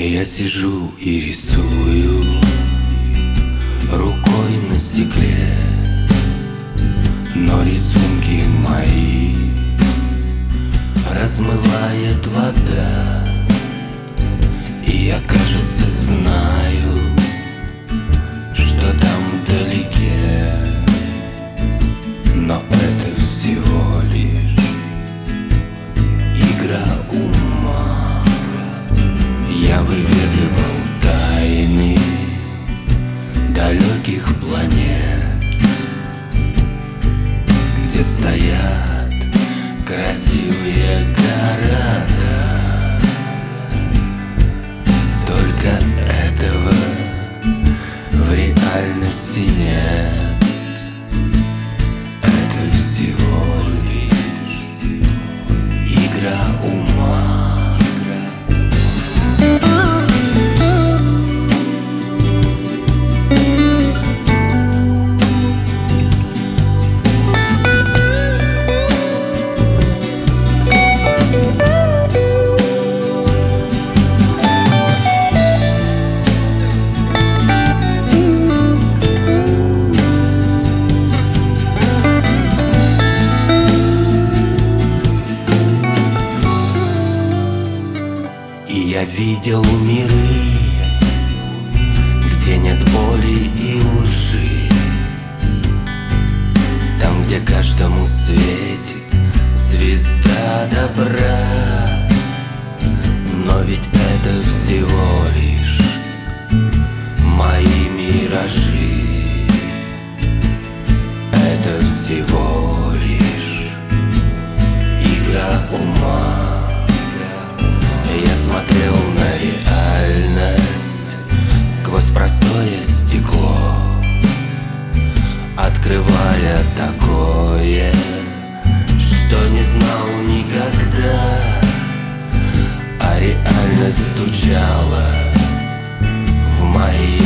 Я сижу и рисую рукой на стекле, но рисунки мои размывает вода, и я, кажется, знаю, что там вдалеке, но это всего лишь игра ума. Красивые города. Видел миры, где нет боли и лжи. Там, где каждому светит звезда добра. Но ведь это всего лишь мои миражи. Это всего лишь игра ума открывая такое, что не знал никогда, а реально стучала в мои